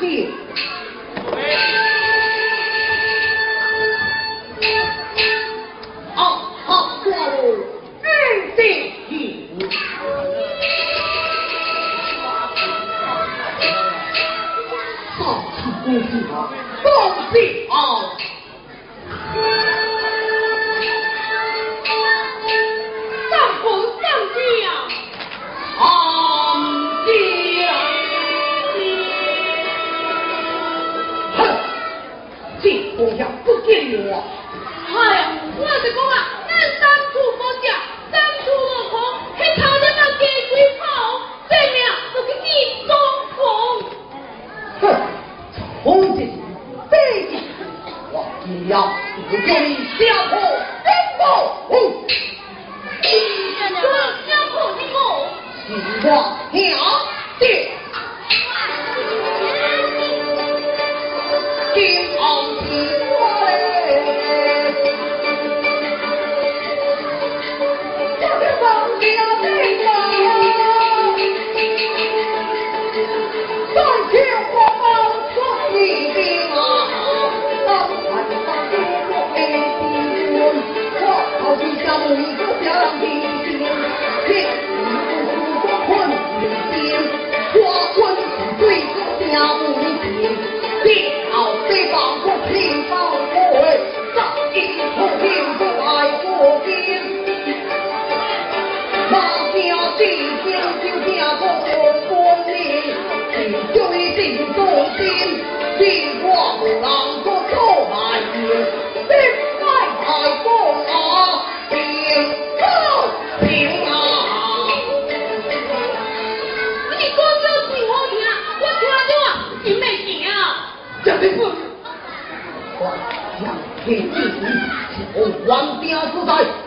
谢谢好好过日子好好这姑不给我。哎呀，我的个啊，难道？有一个小提琴天地分明我分明我分明我写无情地老天荒我凭本事造一座新房来做新郎哥的心就像我这般的心就像你的不是，我想给你听，小王家之。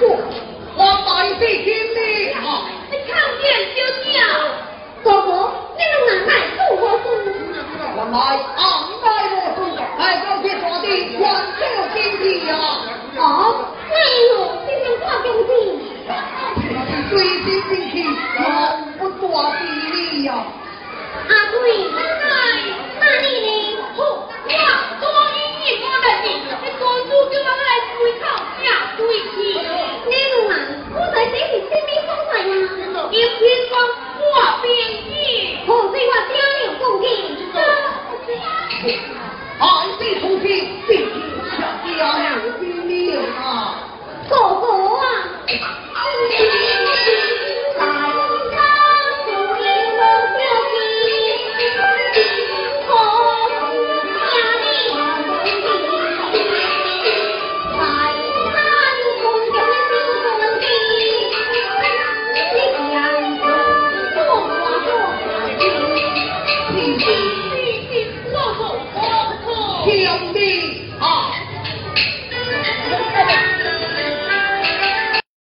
そ。好一臂出击必须冲向第